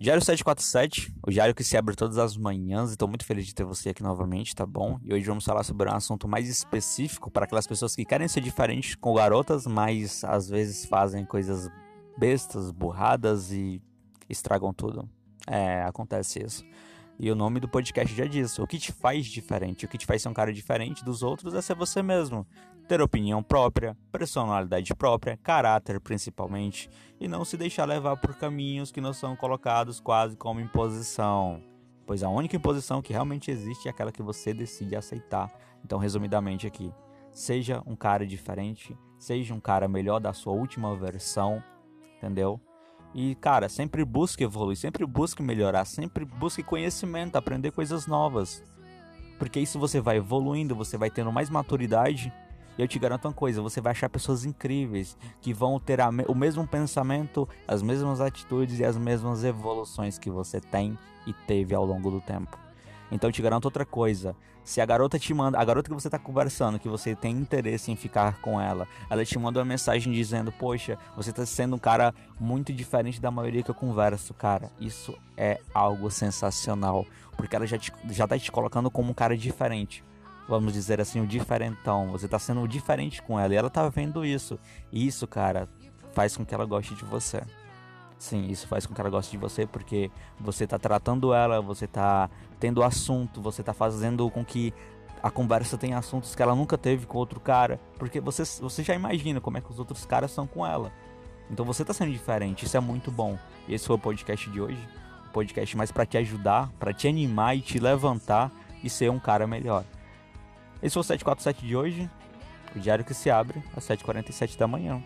Diário 747, o diário que se abre todas as manhãs, e tô muito feliz de ter você aqui novamente, tá bom? E hoje vamos falar sobre um assunto mais específico para aquelas pessoas que querem ser diferentes com garotas, mas às vezes fazem coisas bestas, burradas e estragam tudo. É, acontece isso. E o nome do podcast já diz: o que te faz diferente, o que te faz ser um cara diferente dos outros é ser você mesmo. Ter opinião própria, personalidade própria, caráter principalmente, e não se deixar levar por caminhos que não são colocados quase como imposição. Pois a única imposição que realmente existe é aquela que você decide aceitar. Então, resumidamente aqui, seja um cara diferente, seja um cara melhor da sua última versão, entendeu? E, cara, sempre busque evoluir, sempre busque melhorar, sempre busque conhecimento, aprender coisas novas. Porque isso você vai evoluindo, você vai tendo mais maturidade. E eu te garanto uma coisa: você vai achar pessoas incríveis que vão ter o mesmo pensamento, as mesmas atitudes e as mesmas evoluções que você tem e teve ao longo do tempo. Então eu te garanto outra coisa. Se a garota te manda, a garota que você tá conversando, que você tem interesse em ficar com ela, ela te manda uma mensagem dizendo: Poxa, você tá sendo um cara muito diferente da maioria que eu converso, cara. Isso é algo sensacional. Porque ela já, te, já tá te colocando como um cara diferente. Vamos dizer assim, o diferentão. Você tá sendo diferente com ela e ela tá vendo isso. E isso, cara, faz com que ela goste de você. Sim, isso faz com que ela goste de você porque você tá tratando ela, você tá tendo assunto, você tá fazendo com que a conversa tenha assuntos que ela nunca teve com outro cara, porque você, você já imagina como é que os outros caras são com ela. Então você tá sendo diferente, isso é muito bom. E esse foi o podcast de hoje, um podcast mais para te ajudar, para te animar e te levantar e ser um cara melhor. Esse foi o 747 de hoje, o diário que se abre às 7h47 da manhã.